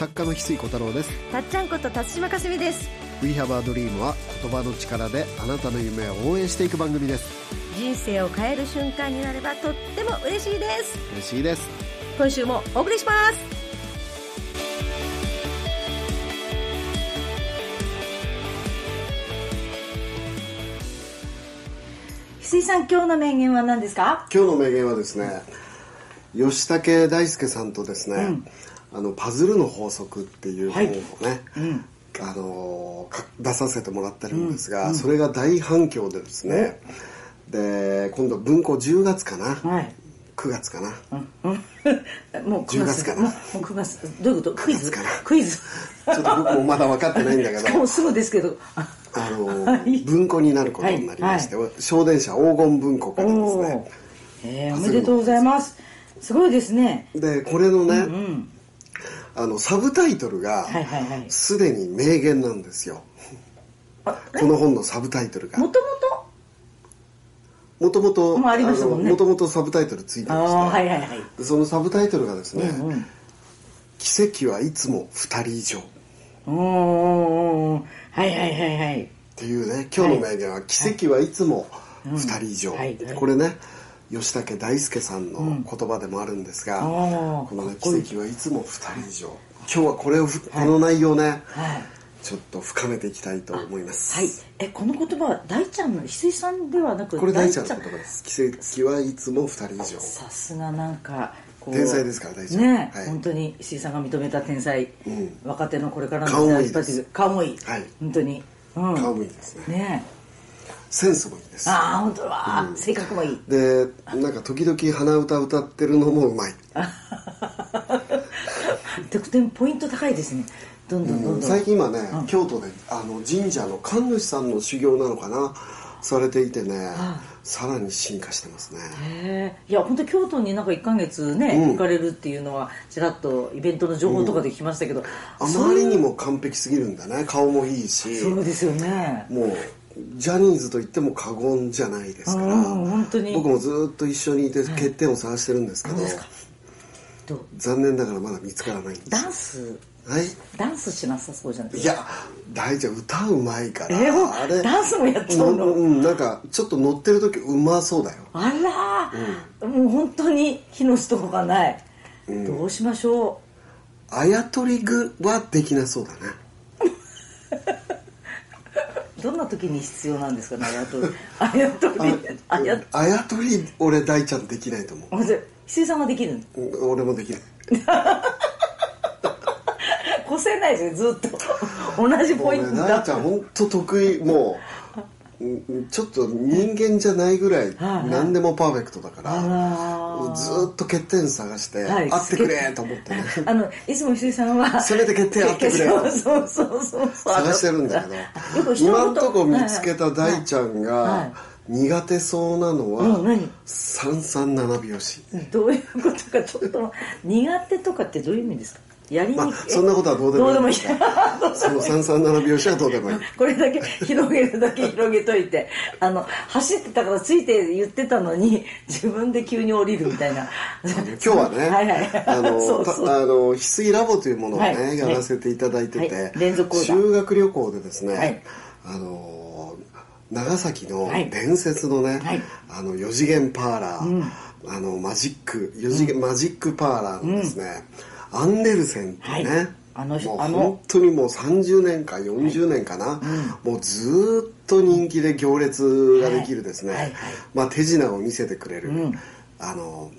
作家の翡翠小太郎です。たっちゃんこと辰島かすみです。We Have a Dream は言葉の力であなたの夢を応援していく番組です。人生を変える瞬間になればとっても嬉しいです。嬉しいです。今週もお送りします。翡翠さん今日の名言は何ですか？今日の名言はですね吉武大輔さんとですね、あのパズルの法則っていう本をね、あのか出させてもらってるんですが、それが大反響でですね、で今度文庫10月かな、はい。9月かな、もう10月。かなもうもう9月。どういうこと？クイズ？9月かなクイズ。ちょっと僕もまだ分かってないんだけど。もうすぐですけど。あの、はい。文庫になることになりまして、小電車黄金文庫からですおねー。えー、おめでとうございます。すごいですね。でこれのね、うんあのサブタイトルがすでに名言なんですよ。あこの本のサブタイトルが。もともともともともともとサブタイトルついてあまして、あはいはいはい。でそのサブタイトルがですね、うんうん。奇跡はいつも2人以上」っおーおー。はいはいはいはい。ていうね今日の名言は「奇跡はいつも2人以上」はい。はい。これね吉武大輔さんの言葉でもあるんですが、あーこのね奇跡はいつも2人以上。今日はこれをふ、この内容ねはい。ちょっと深めていきたいと思います。はい。えこの言葉は大ちゃんの翡翠さんではなくこれ大ちゃんの言葉です。奇跡はいつも2人以上。さすがなんか天才ですから大ちゃん。ね、はい。本当に石井さんが認めた天才、うん。若手のこれからの顔もいい顔もいい、はい。本当に、うん、顔もいいですね。ねセンスもいいです。ああ本当は、性格もいい。でなんか時々鼻歌歌ってるのもうまい。得点ポイント高いですね。どんどんどんどん、最近今ね、京都であの神社の神主さんの修行なのかな？されていてね、さらに進化してますね。いや本当京都になんか1か月ね、うん。行かれるっていうのはちらっとイベントの情報とかで聞きましたけど、あそうまりにも完璧すぎるんだね。顔もいいし。そうですよね。もうジャニーズと言っても過言じゃないですからうん本当に。僕もずっと一緒にいて欠点を探してるんですけど、何ですか？どう？残念ながらまだ見つからないんです。ダンス？はい。ダンスしなさそうじゃない？ですかいや大ちゃん歌うまいから、えーあれ。ダンスもやっちゃうの？んうんなんかちょっと乗ってる時うまそうだよ。あら、もう本当に火の人がない、どうしましょあやとり具はできなそうだね。う どんな時に必要なんですかね あやとり。あやとり。あやあやとり俺大ちゃんできないと思まず翡翠さんはできる俺もできない。越せないですよずっと。同じポイント俺大だちゃん本当得意。もううんちょっと人間じゃないぐらいはい何でもパーフェクトだからあらずーっと欠点探してはい。会ってくれと思ってね。あのいつも翡翠さんはせめて欠点あってくれそうそうそうそう探してるんだけど今んとこ見つけた大ちゃんはいはがい。苦手そうなのは三三七拍子。どういうことかちょっと苦手とかってどういう意味ですか？やりにくい、まあそんなことはどうでもいい。その三三七拍子はどうでもいい。これだけ広げるだけ広げといてあの走ってたからついて言ってたのに自分で急に降りるみたいな。今日はね、はいはい。あの そうそう。たあの翡翠ラボというものをね、はい。やらせていただいてて、はい。連続修学旅行でですね、はい。あの長崎のはい。伝説のね、はい。あの4次元パーラー、あのマジック4次元、マジックパーラーのですね、アンデルセンっていうね、はい。あのもう本当にもう30年か40年かな、もうずーっと人気で行列ができるですね、はい。はい。まあ、手品を見せてくれる、ん。あの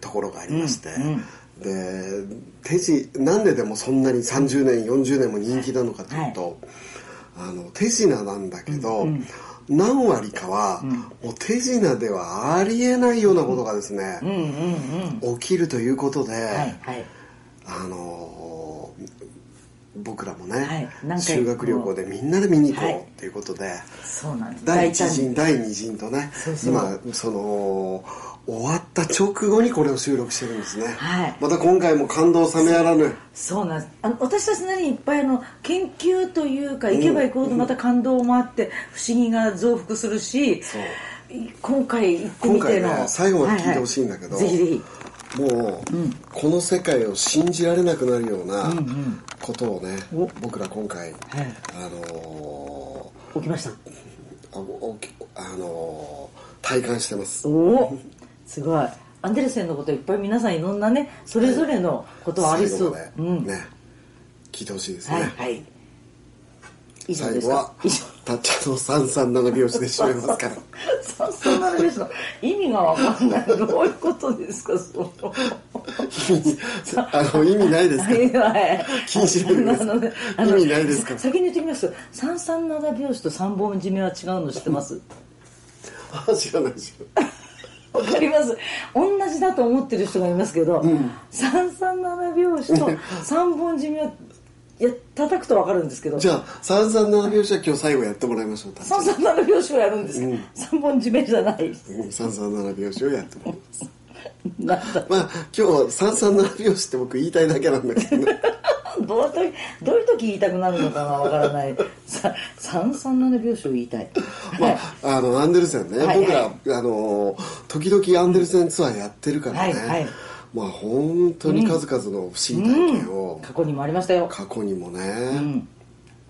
ところがありまして、うん。で手品なんででもそんなに30年40年も人気なのかというと、あの手品なんだけど、何割かは、もう手品ではありえないようなことがですね、うんうんうん。起きるということで、はい。はいあの僕らもね、はい修学旅行でみんなで見に行こはいうっていうことで、そうなんです。第一大胆に陣。第二陣とね今その終わった直後にこれを収録してるんですね、はい。また今回も感動冷めやらぬ。そうなんです。あの私たちなりにいっぱいあの研究というか行けば行くほどまた感動もあって不思議が増幅するし今回行ってみての。今回ね最後まで聞いてほしいんだけどははぜひぜひもう、この世界を信じられなくなるようなことをね、僕ら今回、あのー、起きました。あおあのー、体感してます。おおすごい。アンデルセンのこといっぱい皆さんいろんなねそれぞれのことはありそう、うん、ね聞いてほしいですね。はい、はい。最後はたっちゃんの三三七拍子で締めますから。三三七拍子の意味が分かんない。どういうことですかその。あの意味ないですか気にしない。で意味ないですか先に言ってきます。三三七拍子と三本締めは違うの知ってます？あ知らないですよ。わかります。同じだと思ってる人がいますけど、うん、三三七拍子と三本締めはいや叩くと分かるんですけど。じゃあ三三七拍子は今日最後やってもらいましょう三三七拍子をやるんです。か、うん、三本締めじゃない。三三七拍子をやってもらいます。まあ今日三三七拍子って僕言いたいだけなんだけどね。どういう時どういう時言いたくなるのかなわからない。三三七拍子を言いたい、まあ、あのアンデルセンね、はい。はい、僕らあの時々アンデルセンツアーやってるからね、はいはいまあ本当に数々の不思議体験を、うん、過去にもありましたよ。過去にもね、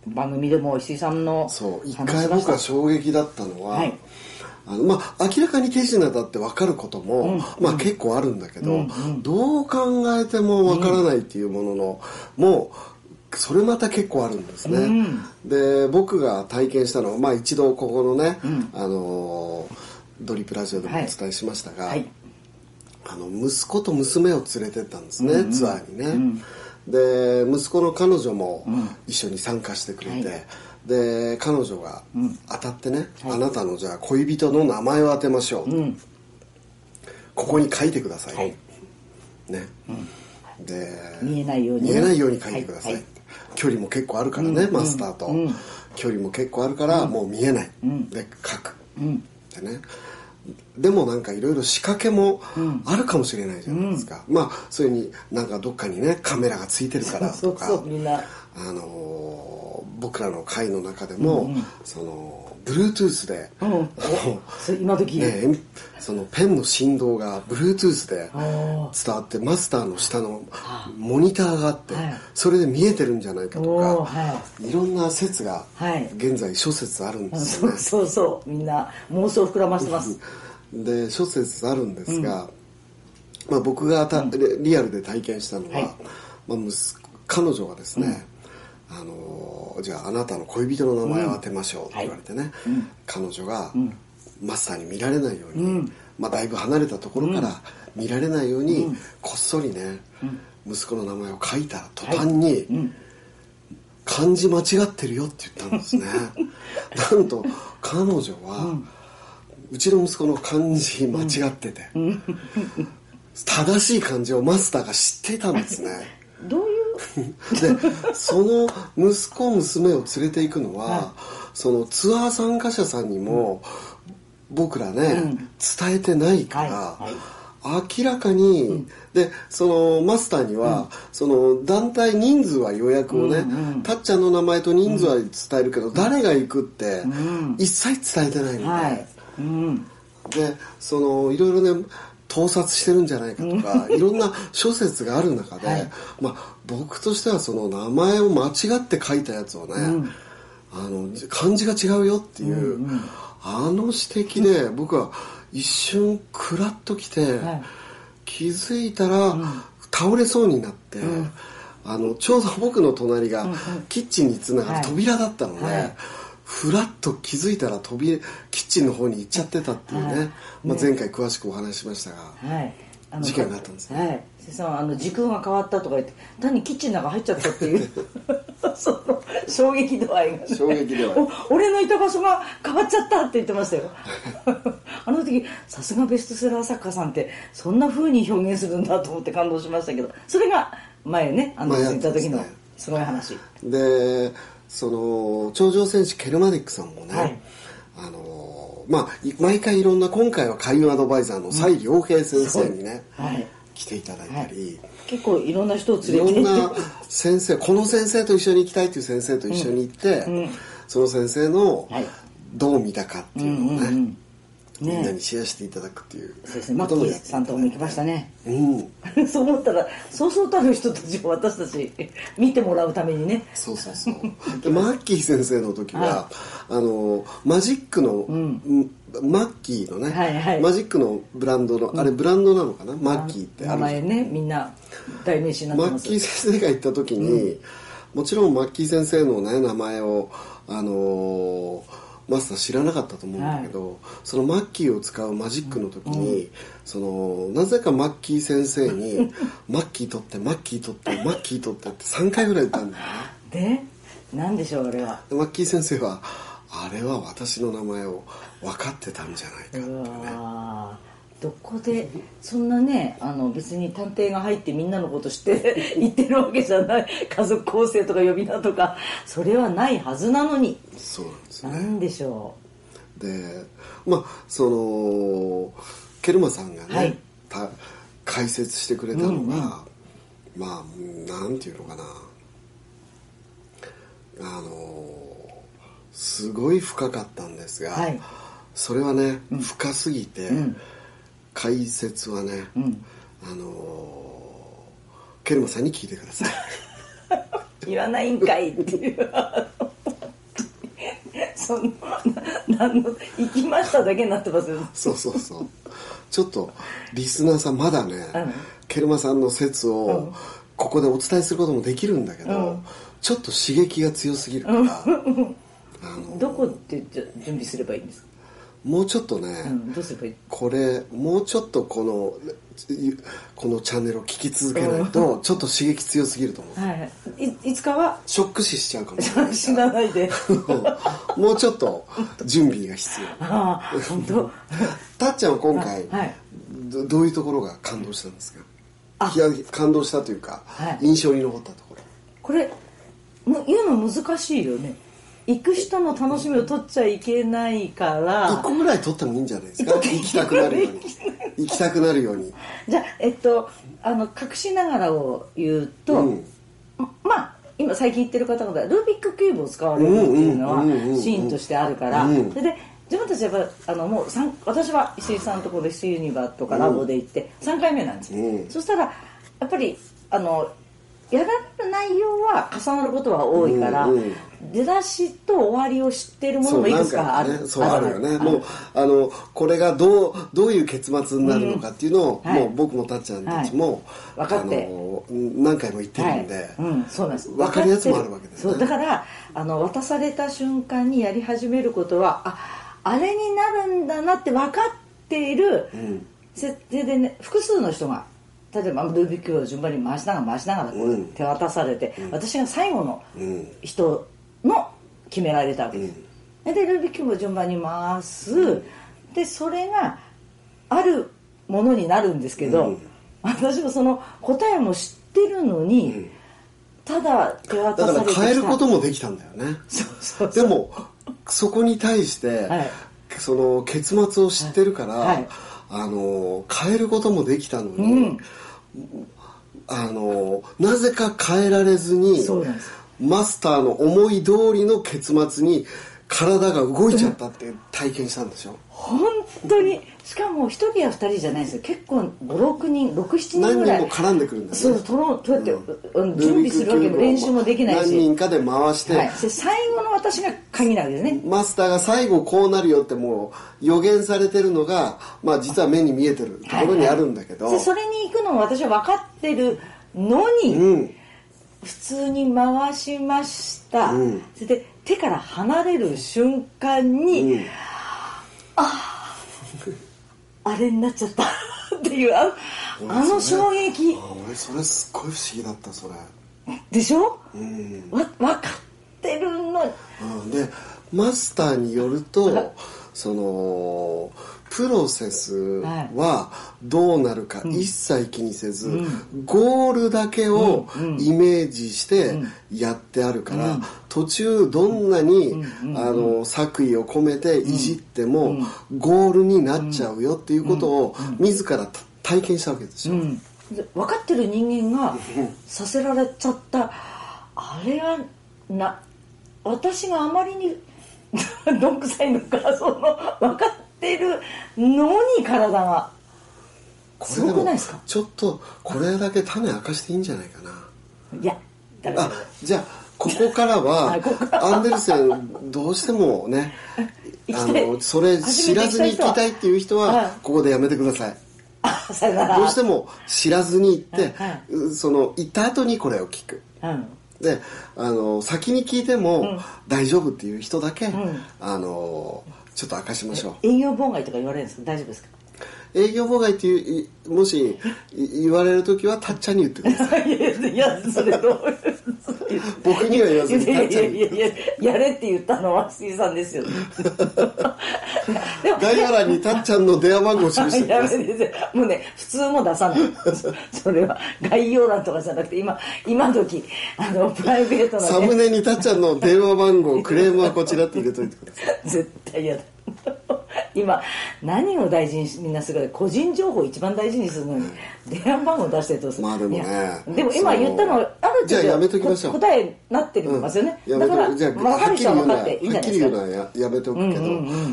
うん、番組でも石井さんのそう。一回僕は衝撃だったのは、はい、あのまあ明らかに手品だって分かることも、うん、まあ結構あるんだけど、うん。うん、どう考えても分からないっていうものの、もうそれまた結構あるんですね、うん、で僕が体験したのは、まあ、一度ここのね、あのドリプラジオでもお伝えしましたが、はいはいあの息子と娘を連れてったんですね、うんうん、ツアーにね、うん、で息子の彼女も一緒に参加してくれて、はい、で彼女が当たってね、うんあなたのじゃあ恋人の名前を当てましょう、うん、ここに書いてください、はい、ね、で見えないように、見えないように書いてください、距離も結構あるからね、マスターと、距離も結構あるからもう見えない、で書く、でねでもなんかいろいろ仕掛けもあるかもしれないじゃないですか、うん、まあそれになんかどっかにねカメラがついてるからとか。あの僕らの会の中でも、うんうん、その Bluetooth で、うん、今時、ね、そのペンの振動が Bluetooth で伝わってマスターの下のモニターがあって、はい、それで見えてるんじゃないかとか、はい、いろんな説が現在諸説あるんですよね、そうそうみんな妄想膨らましてます。で諸説あるんですが、うん、まあ、僕がた、リアルで体験したのは、はい、まあ、彼女がですね、あのじゃああなたの恋人の名前を当てましょうって言われてね、うん。はい、彼女がマスターに見られないように、うん、まあ、だいぶ離れたところから見られないように、こっそりね、息子の名前を書いた途端に、はい漢字間違ってるよって言ったんですね。なんと彼女は、うちの息子の漢字間違ってて、正しい漢字をマスターが知っていたんですねでその息子娘を連れていくのは、はい、そのツアー参加者さんにも、僕らね、うん、伝えてないから、はい。はい、明らかに、うん、でそのマスターには、うん、その団体人数は予約をね、うんうん、たっちゃんの名前と人数は伝えるけど、誰が行くって、一切伝えてないので、はい、でそのいろいろね盗撮してるんじゃないかとか、いろんな諸説がある中で、はい、まあ、僕としてはその名前を間違って書いたやつをね、うん、あの漢字が違うよっていう、うんうん、あの指摘で僕は一瞬クラッときて、はい、気づいたら倒れそうになって。あのちょうど僕の隣がキッチンにつながる扉だったので、はいふらっと気づいたら飛びキッチンの方に行っちゃってたっていうね、はい、まあ、前回詳しくお話ししましたが、はい、あの事件があったんですね。はい。瀬さんあの時空が変わったとか言って単にキッチンの中入っちゃったっていう。その衝撃度合いが、ね、衝撃度合い。俺のいた場所が変わっちゃったって言ってましたよ。あの時さすがベストセラー作家さんってそんなふうに表現するんだと思って感動しましたけど。それが前ねあの言った時のすごい話。でその頂上戦士ケルマディックさんもね、はい、あのまあ毎回いろんな今回は開運アドバイザーの蔡良平先生にね、うんはい、来ていただいたり、はい、結構いろんな人を連れて。いろんな先生この先生と一緒に行きたいという先生と一緒に行って、うん。うん、その先生のどう見たかっていうのをね、うんうんうんみんなにシェアしていただくっていう。そうですね。マッキーさんとこも行きましたね。うん。そう思ったらそうそうたる人たちを私たち見てもらうためにね。そうそうそう。でマッキー先生の時は、はあのマジックの、ん。マッキーのね、はいはい。マジックのブランドの、あれブランドなのかな？マッキーってあ名前ねみんな代名詞になってます。マッキー先生が行った時に、もちろんマッキー先生のね名前をあのーマスター知らなかったと思うんだけど、そのマッキーを使うマジックの時に、そのなぜかマッキー先生に「マッキー取ってマッキー取ってマッキー取って」って3回ぐらい言ったんだよね。で何でしょうあれは。でマッキー先生はあれは私の名前を分かってたんじゃないかっていううねどこでそんなねあの別に探偵が入ってみんなのこと知って 言ってるわけじゃない家族構成とか呼び名とかそれはないはずなのに。そうなんですよね。なんでしょでまあそのケルマさんがね、はい。た解説してくれたのが、まあなんていうのかな。あのすごい深かったんですが、はい。それはね、深すぎて、ん解説はね、う、うん、あのケルマさんに聞いてください。言わないんかいっていう。そのななんの行きましただけになってますよ。そうそうそう。ちょっとリスナーさんまだね、うん。ケルマさんの説うん。をここでお伝えすることもできるんだけど、うん。ちょっと刺激が強すぎるから、あのどこでじゃ準備すればいいんですか、もうちょっとね、うん、どうすればいい？これもうちょっとこのこのチャンネルを聞き続けないとちょっと刺激強すぎると思う、はい。はいいいつかはショック死しちゃうかもしれない死なないでもうちょっと準備が必要。ああ本当？たっちゃんは今回、はい。どどういうところが感動したんですか？感動したというか、はい。印象に残ったところ。これも言うの難しいよね行く人の楽しみを取っちゃいけないから。1個ぐらい取ってもいいんじゃないですか？行きたくなるように。行きたくなるように。じゃあえっとあの隠しながらを言うと、うん。まあ今最近言ってる方々はルービックキューブを使われるっていうのはうんうんうんうんシーンとしてあるから、うん。それで自分たちはやっぱあのもう三私は石井さんのところでシユニバとかラボで行って3回目なんですよ、うん。そしたらやっぱりあのやられる内容は重なることは多いから、うんうん。出だしと終わりを知ってるものもいくつかあるね、そうある。よね。もうあのこれがどうどういう結末になるのかっていうのを、うん。はい。もう僕もたっちゃんたちも、はい。分かって。あの何回も言ってるんで、はいうん、そうなんです。分かるやつもあるわけですね。そう。だからあの渡された瞬間にやり始めることはああれになるんだなって分かっているうん。設定でね複数の人が例えばルービックキューブを順番に回しながら回しながら手渡されて、私が最後のうん人の決められたわけ。です、うん。でルービックキューブを順番に回す、でそれがあるものになるんですけど、うん。私もその答えも知ってるのに、ん。ただ手渡されてきた。変えることもできたんだよね。そうそうそう。でもそこに対して、はい。その結末を知ってるから、はいあの変えることもできたのに、うん。あのなぜか変えられずにマスターの思い通りの結末に体が動いちゃったって体験したんでしょ本当に。しかも一人や二人じゃないですよ。結構56人67人何ぐらい。人も絡んでくるんだよね。そうとろどうやって、うん。準備するわけも練習もできない何し、人かで回して、はい、で最後の私が鍵なわけですね。マスターが最後こうなるよってもう予言されてるのが、まあ、実は目に見えてるところにあるんだけど、でそれに行くのも私は分かってるのに、うん普通に回しました、うんそれで手から離れる瞬間に、うん。あれになっちゃった。っていうああの衝撃。あ俺それすっごい不思議だったそれ。でしょ、うん。わ分かってるのうん。でマスターによるとそのプロセスはどうなるか一切気にせず、ゴールだけをイメージしてやってあるから、途中どんなに、あの作為を込めていじっても、ゴールになっちゃうよっていうことを自ら体験したわけですよ。分かってる人間がさせられちゃった。あれはな私があまりに どんくさいのかその分かっってるのに体が。すごくないですか？ちょっとこれだけ種明かしていいんじゃないかな。いやだ。あじゃあここからは アンデルセンどうしてもね あのそれ知らずに行きたいっていう人はここでやめてください。どうしても知らずに行って、その行った後にこれを聞く。うんであの先に聞いても大丈夫っていう人だけ、あのちょっと明かしましょう。営業妨害とか言われるんですか？大丈夫ですか？営業妨害っていういもしい言われる時はたっちゃんに言ってください。いやそれどう 僕には言わずにいやいやいやいややれって言ったのは杉さんですよ。でも概要欄にたっちゃんの電話番号を記してくや。めもうね普通も出さない。そそれは概要欄とかじゃなくて今 今時あのプライベートサな、ね、ムネにたっちゃんの電話番号クレームはこちらって入れといてください。絶対嫌だ今何を大事にしみんなするか個人情報一番大事にするのに電話番号出してどうする？まあでもね。でも今言ったのはあるじゃあやめときましょう。こ答えになってるますよね、やだからめとじゃあ分かる人は分かっていいんじゃないはっきり言うのはややめておくけど、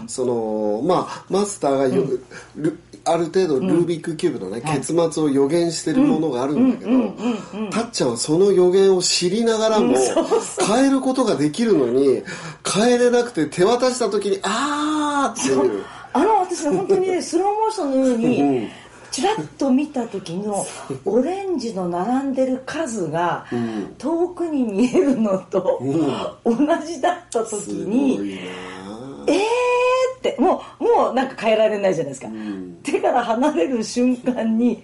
そのまあマスターがよ、ルある程度ルービックキューブのね、結末を予言してるものがあるんだけど、たっちゃんはその予言を知りながらも、変えることができるのに変えれなくて手渡した時にあーっていう。あの私ね本当にね スローモーションのようにちらっと見た時のオレンジの並んでる数が遠くに見えるのと同じだった時にいなえーってもうもうなんか変えられないじゃないですか、手から離れる瞬間に、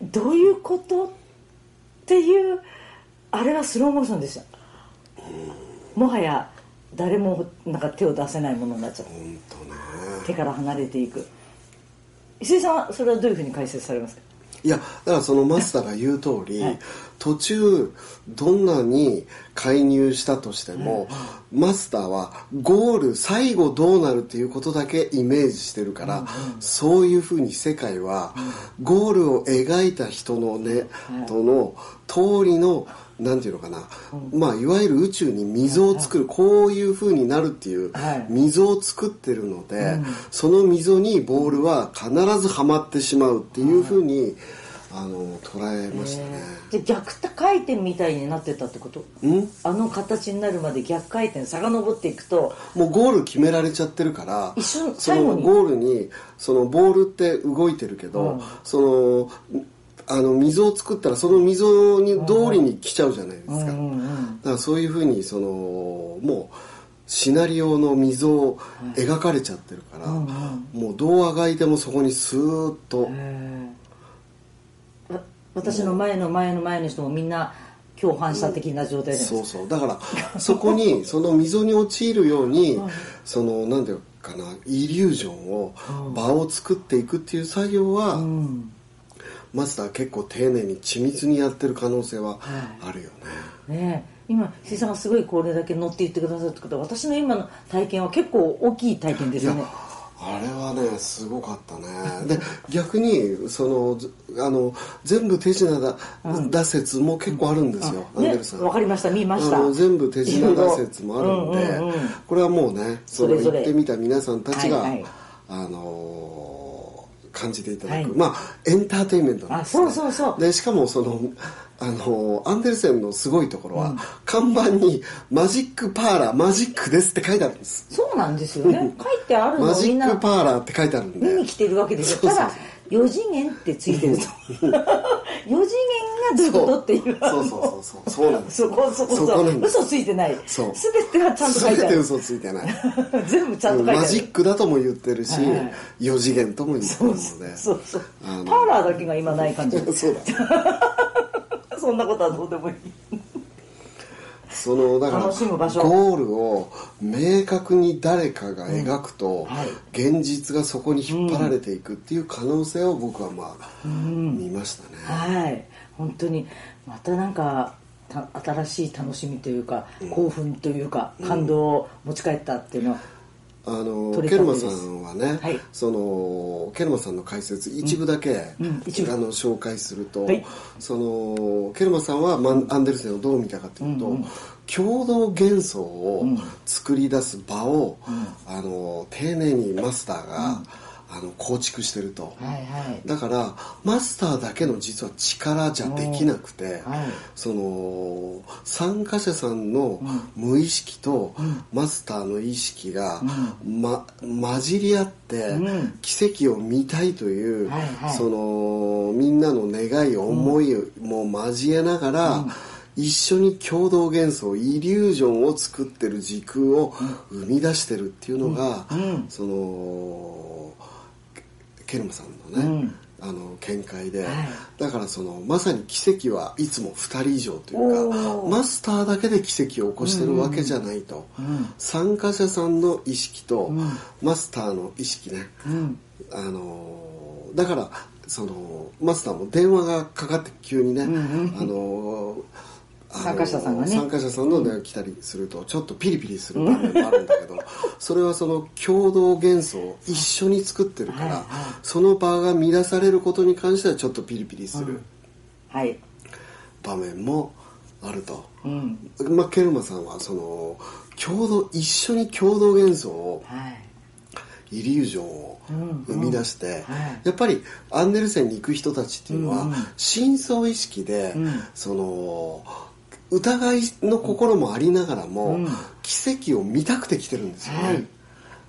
どういうことっていうあれはスローモーションでした、もはや誰もなんか手を出せないものになっちゃう。ね。手から離れていく。石井さんはそれはどういうふうに解説されますか？いやだからそのマスターが言う通り、はい。途中どんなに介入したとしても、マスターはゴール最後どうなるっていうことだけイメージしてるから、そういうふうに世界はゴールを描いた人のね、との通りのなんていうのかな、まあいわゆる宇宙に溝を作る、こういうふうになるっていうはい。溝を作ってるので、その溝にボールは必ずはまってしまうっていうふうに、あの捉えましたね。じゃあ逆回転みたいになってたってこと？ん？あの形になるまで逆回転遡っていくと。もうゴール決められちゃってるから一瞬そ最後に？のゴールにそのボールって動いてるけど、うん。そのあの溝を作ったらその溝に通りに来ちゃうじゃないですか、うんうんだからそういうふうにそのもうシナリオの溝を描かれちゃってるから、うんもうどうあがいてもそこにスーッと、私の前の前の前の人もみんな共犯した的な状態でそうそう。だからそこにその溝に陥るように そのなんていうかなイリュージョンを場を作っていくっていう作業は、うんマスター結構丁寧に緻密にやってる可能性はあるよね、ねえ。今石井さんがすごいこれだけ乗っていってくださるってことは私の今の体験は結構大きい体験ですよね。あれはねすごかったね。で逆にそのずあの全部手品だ,、だ説も結構あるんですよ、アンデねルさん。わかりました。見ました。あの全部手品だ説もあるんで、うんうんうん。これはもうねその行ってみた皆さんたちが、はいはい。あのー感じていただく、はい。まあエンターテインメントなんです、ね、あそうそうそう。でしかもそのあのアンデルセンのすごいところは、看板に「マジックパーラーマジックです」って書いてあるんです。そうなんですよね。書いてあるのマジックパーラーって書いてあるんで。見に来てるわけですよ。ただ4次元ってついてると。4次元っていうそうそうそうそう。そうなんですそこそこそ嘘ついてない。そう。全てはちゃんと書いてある。全て嘘ついてない。全部ちゃんと書いてある。マジックだとも言ってるし、はいはい。4次元とも言ってるので。そうそうパーラーだけが今ない感じ。そうだ。そんなことはどうでもいいそのだからゴールを明確に誰かが描くと、はい。現実がそこに引っ張られていくっていう可能性を僕はまあ、見ましたね、はい。本当にまたなんかた新しい楽しみというか、興奮というか感動を持ち帰ったっていうのは、あのケルマさんはね、はい。そのケルマさんの解説一部だけ、うん一部。あの紹介すると、はい。そのケルマさんはマンアンデルセンをどう見たかというと、共同幻想を作り出す場を、あの丁寧にマスターが、あの構築してると、はいはい。だからマスターだけの実は力じゃできなくて、はい。その参加者さんの無意識とマスターの意識が、ま、混じり合ってうん。奇跡を見たいという、はいはい。そのみんなの願い思いも交えながら、一緒に共同幻想イリュージョンを作ってる時空を生み出してるっていうのが、うん。そのケルマさんのね、うん。あの見解で、はい。だからそのまさに奇跡はいつも2人以上というおかー。マスターだけで奇跡を起こしてるわけじゃないと、ん。参加者さんの意識とん。マスターの意識ね、うん。あのーだからそのマスターも電話がかかって急にね、んうん。あのーあの参加者さんがね。参加者さんの電話来たりするとちょっとピリピリする場面もあるんだけどそれはその共同幻想を一緒に作ってるから、はいはい。その場が乱されることに関してはちょっとピリピリするはい。場面もあると、うん。まあ、ケルマさんはその共同一緒に共同幻想をはい。イリュージョンをうん。生み出して、はい。やっぱりアンデルセンに行く人たちっていうのは、うんうん。深層意識で、うん。その疑いの心もありながらも、うん。奇跡を見たくて来てるんですよね。はい。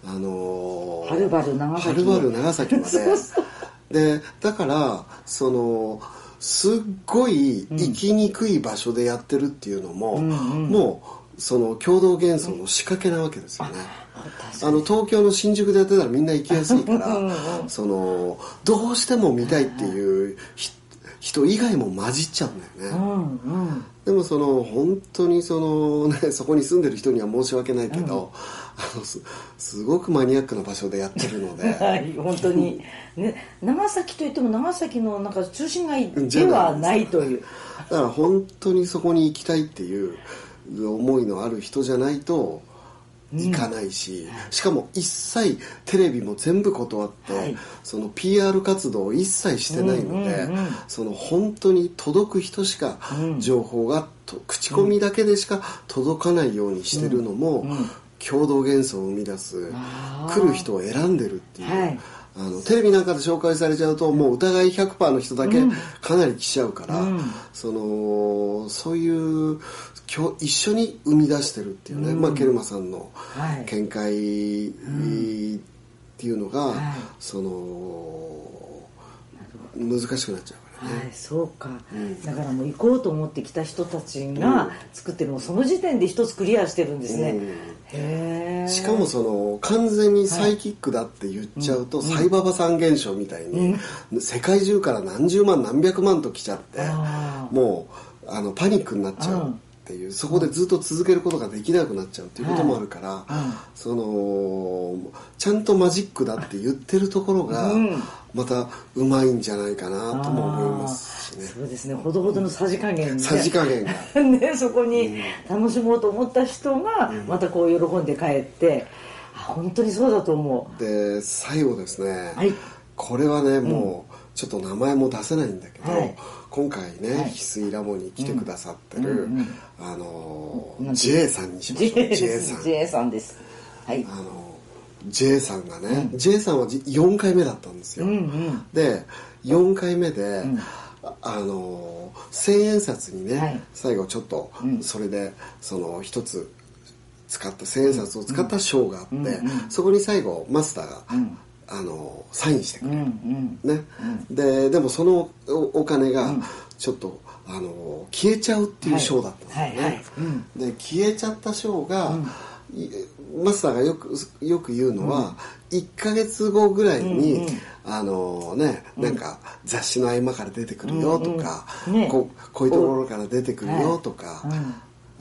あのーはるばる長崎はるばる長崎まで。でだからそのすっごい生きにくい場所でやってるっていうのも、うんうん。もうその共同幻想の仕掛けなわけですよね。確かあの東京の新宿でやってたらみんな行きやすいからうんうそのどうしても見たいっていうひ人以外も混じっちゃうんだよね、うんうん。でもその本当にその、ね、そこに住んでる人には申し訳ないけど、あのすすごくマニアックな場所でやってるので。はい本当に。ね長崎といっても長崎のなんか中心街ではないという。だから本当にそこに行きたいっていう思いのある人じゃないと行かないし、しかも一切テレビも全部断って、はい。その PR 活動を一切してないので、うんうんうんその本当に届く人しかうん。情報がと口コミだけでしか届かないようにしてるのも、うん。うん。共同幻想を生み出す来る人を選んでるっていう、はいあのテレビなんかで紹介されちゃうともう疑い100%の人だけうん。かなり来ちゃうから、うん。そのそういうきょ一緒に生み出してるっていうね、うん。まあ、ケルマさんのはい。見解っていうのが、はい。その難しくなっちゃう。はい、そうか、ん。だからもう行こうと思ってきた人たちが作ってるのもその時点で一つクリアしてるんですね、うん。へえ。しかもその完全にサイキックだって言っちゃうと、サイババさん現象みたいに、世界中から何十万何百万と来ちゃってもうあのパニックになっちゃうっていう、そこでずっと続けることができなくなっちゃうっていうこともあるから、うんそのちゃんとマジックだって言ってるところが、うんまたうまいんじゃないかなとも思いますしね。そうですね。ほどほどのさじ加減で。さじ加減が。ね、そこに楽しもうと思った人がまたこう喜んで帰って、あ本当にそうだと思で最後ですね、はい。これはねもうちょっと名前も出せないんだけど、はい。今回ね、はい。翡翠ラボに来てくださってる、うんうんあのうん J さんにしうましょう J さん。J さん。です。はい。あの J さんがね、J さんはじ4回目だったんですよ、うんうん。で4回目で、ん。ああの千円札にね、はい。最後ちょっとうん。それでその一つ使った千円札を使った賞があって、うんうん。そこに最後マスターが、うん。あのサインしてくうんれる、うん。ねででもそのおお金がちょっと、あの消えちゃうっていう賞だったんですよね、はいはい。はいうん。で消えちゃった賞が、いマスターがよくよく言うのは、1ヶ月後ぐらいに、うんうんあのねなんか雑誌の合間から出てくるよとか、うんうんねこうこういうところから出てくるよとか、うん。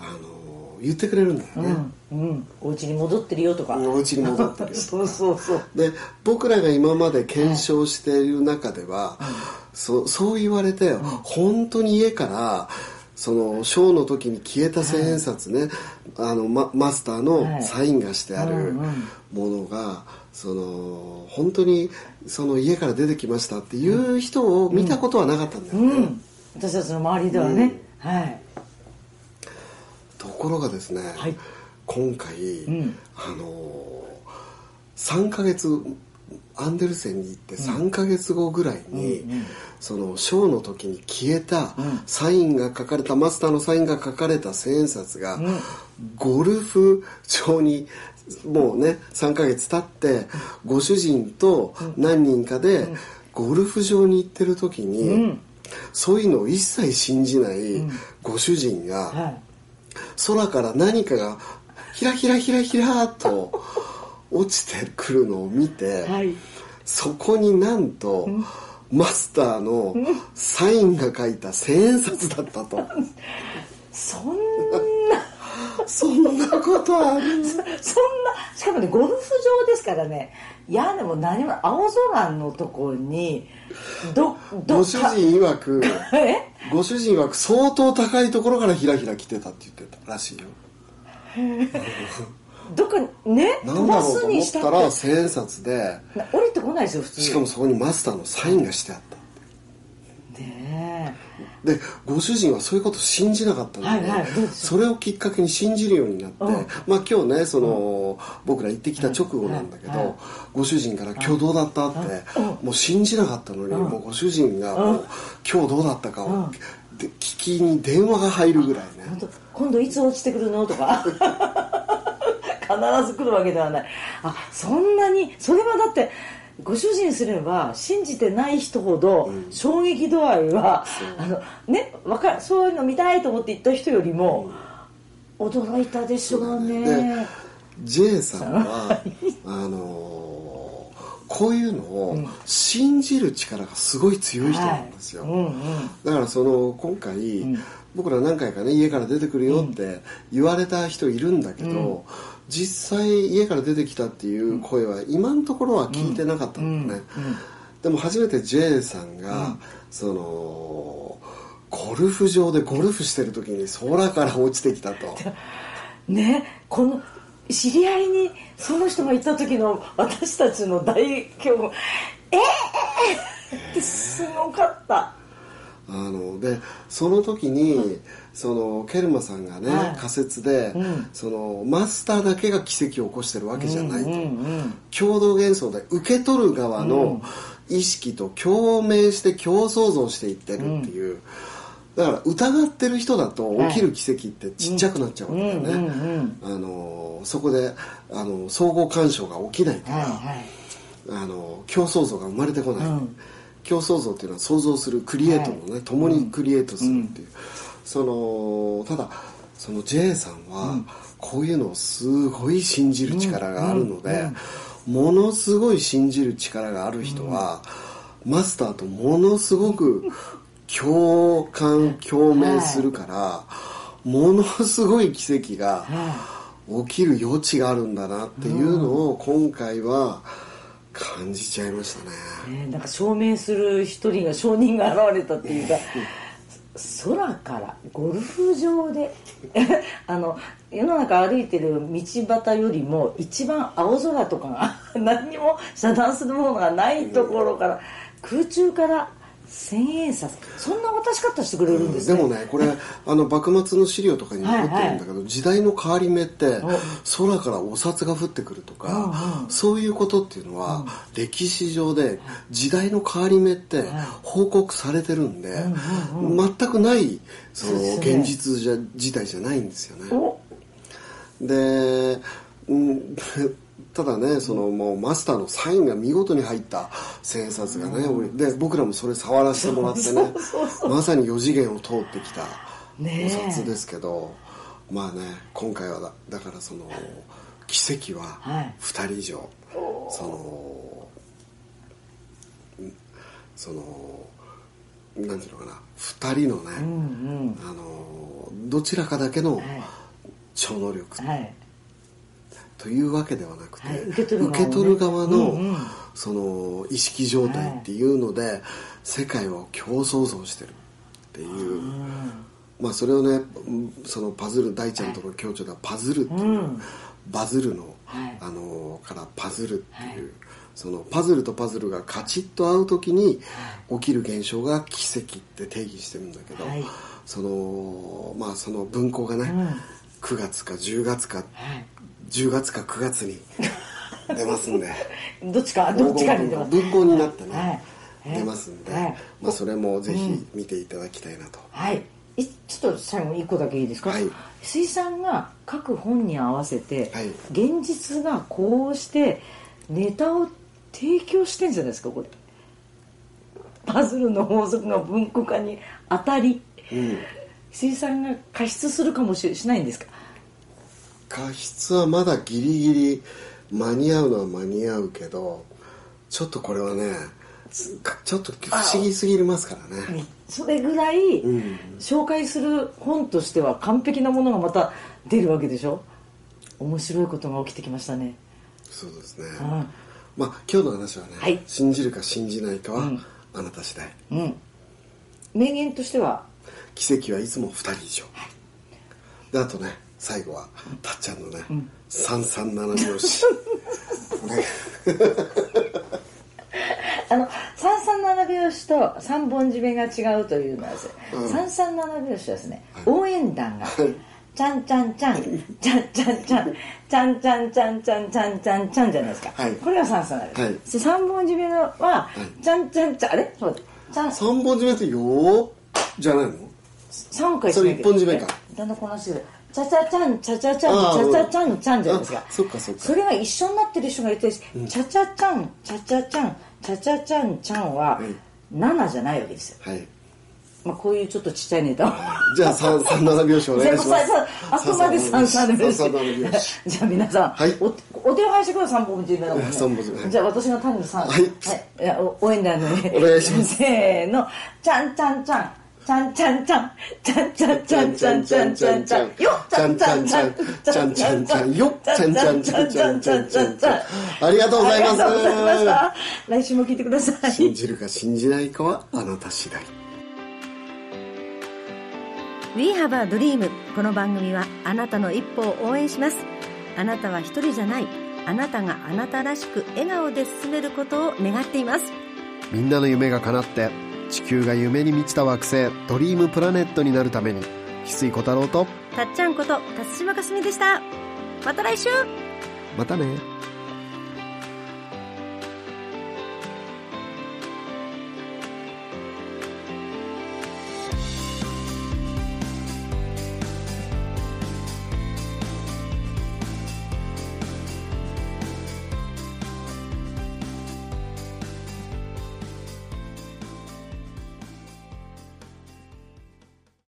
あの言ってくれるんだよね、うんうん。お家に戻ってるよとか。お家に戻ってるよ そうそうそう。で僕らが今まで検証している中では、そそう言われて、本当に家からそのショーの時に消えた千円札ね、あのママスターのサインがしてあるものが、その本当にその家から出てきましたっていう人を見たことはなかったんだよね、うん。私たちの周りではね、はい。とところがですね、はい。今回、ん。あの3ヶ月アンデルセンに行って3ヶ月後ぐらいに、そのショーの時に消えたサインが書かれた、マスターのサインが書かれた千円札が、ゴルフ場にもうね3ヶ月経ってご主人と何人かでゴルフ場に行ってる時に、そういうのを一切信じないご主人が、はい。空から何かがひらひらひらひらと落ちてくるのを見て、はい。そこになんと、マスターのサインが書いた千円札だったと。そんな。そんなことある？そんな。しかもねゴルフ場ですからね。屋根も何も青空のところにどどご主人曰く、え？ご主人曰く相当高いところからひらひら来てたって言ってたらしいよ。どっかね飛ばすにしたって。たら千円札で、な降りてこないですよ普通。しかもそこにマスターのサインがしてあった。ねでご主人はそういうことを信じなかったので、はいはいそれをきっかけに信じるようになって、うん。まあ今日ねその、僕ら行ってきた直後なんだけど、はいはいご主人から「今日どうだった?」って、うん。もう信じなかったのに、もうご主人がもう、今日どうだったかを、聞きに電話が入るぐらいね、今度いつ落ちてくるの？とか必ず来るわけではない。あそんなにそれはだってご主人すれば信じてない人ほど衝撃度合いは、あのねわかそういうの見たいと思って行った人よりも驚いたでしょうね。で J さんは あのーこういうのを信じる力がすごい強い人なんですよ、はい。うんうん。だからその今回、僕ら何回かね家から出てくるよって言われた人いるんだけど、実際家から出てきたっていう声は今のところは聞いてなかったん。だよね、でも初めて J さんが、そのゴルフ場でゴルフしてる時に空から落ちてきたと。ねこの知り合いにその人がいた時の私たちの大恐怖えー、ってすごかったあのでその時に、そのケルマさんがね、はい。仮説で、そのマスターだけが奇跡を起こしてるわけじゃないと、うんうん共同幻想で受け取る側の意識と共鳴して共創造していってるっていう、だから疑ってる人だと起きる奇跡ってちっちゃくなっちゃうわけだよね、うん。うんあのそこであの相互干渉が起きないから、はいはい。あの競争像が生まれてこない、うん競争像っていうのは想像するクリエイトのね、共にクリエイトするっていう、そのただその J さんはこういうのをすごい信じる力があるので、ものすごい信じる力がある人は、マスターとものすごく共感共鳴するから、ものすごい奇跡が起きる余地があるんだなっていうのを今回は感じちゃいましたね。ねなんか証明する一人が証人が現れたっていうか空からゴルフ場で あの世の中歩いてる道端よりも一番青空とかが何にも遮断するものがないところから空中から千円札。そんな渡し方してくれるんですね、でもねこれあの幕末の資料とかに残ってるんだけど、時代の変わり目って空からお札が降ってくるとか、そういうことっていうのは、歴史上で時代の変わり目って報告されてるんで、全くないそのね。現実じゃ自体じゃないんですよね。お。で、うん、ただねそのもうマスターのサインが見事に入った千円札がね、俺で僕らもそれ触らせてもらってねまさに4次元を通ってきたお札ですけど、まあね今回はだだからその奇跡ははい。2人以上、そのうんそのなんていうのかな2人のね、うんあのどちらかだけのはい。超能力うんはいというわけではなくて、はい受け取る取る側の、うんうん。その意識状態っていうので、世界を共創造してるっていう、まあそれをねうんそのパズル大ちゃんとの共著ではパズルっていう、うん。バズるの、はい。あのからパズルっていう、そのパズルとパズルがカチッと合う時に起きる現象が奇跡って定義してるんだけど、はい。そのまあその文庫がね、9月か10月か、はい、10月か9月に出ますんで。どっちかどっちかに出ます。文庫になってね、はい。出ますんで、はい、まあ、それもぜひ見ていただきたいなと、はい。ちょっと最後に1個だけいいですか、はい、水産が各本に合わせて、はい、現実がこうしてネタを提供してんじゃないですかこれ。パズルの法則が文庫化に当たり、うん、水産が過失するかもししないんですか？過失はまだギリギリ間に合うのは間に合うけどちょっとこれはねちょっと不思議すぎますからね。それぐらい紹介する本としては完璧なものがまた出るわけでしょ？面白いことが起きてきましたね。そうですね、うん、まあ今日の話はね、はい、信じるか信じないかは、あなた次第、うん、名言としては？奇跡はいつも2人以上、はい、であとね最後はたっちゃんのね、うん、337拍子あの三三七拍子 と三本締めが違うというのはですね、三三七拍子はですね、応援団が、ちゃんちゃんちゃん、ちゃんちゃんちゃん、ちゃんちゃんちゃんちゃんちゃんちゃんちゃんじゃないですか。これが三三七拍子。三本締めは、ちゃんちゃんちゃん、あれ？そう。だ。三本締めってよーじゃないの？三回それ一本締めか。だんだんこなしてる。チャチャチャン、チャチャチャン、チャチャチャン、チャンじゃないですか。そっかそっか。それが一緒になってる人がいて、チャチャチャン、チャチャチャン、チャチャチャンちゃんは7じゃないわけですよ。はい。まあこういうちょっとちっちゃいネタを。じゃあ三三七拍子お願いします。あくまで三三拍子。じゃあ皆さん、はい、おお手を拝してください三本締めだもんね。三本締め。じゃあ私が単に三。はい。はい。応援団のね。お願いします。せーの、ちゃんちゃんちゃん。ちゃんちゃんちゃん、ちゃんちゃんちゃんちゃんちゃんちゃんちゃん、よちゃんちゃんちゃん、ちゃんちゃんちゃん、よちゃんちゃんちゃんちゃんちゃんちゃんちゃん。ありがとうございます。ありがとうございました。来週も聞いてください。信じるか信じないかはあなた次第。We have a dream この番組はあなたの一歩を応援します。あなたは一人じゃない。あなたがあなたらしく笑顔で進めることを願っています。みんなの夢が叶って地球が夢に満ちた惑星ドリームプラネットになるために翡翠小太郎とたっちゃんこと辰島かすみでした。また来週。またね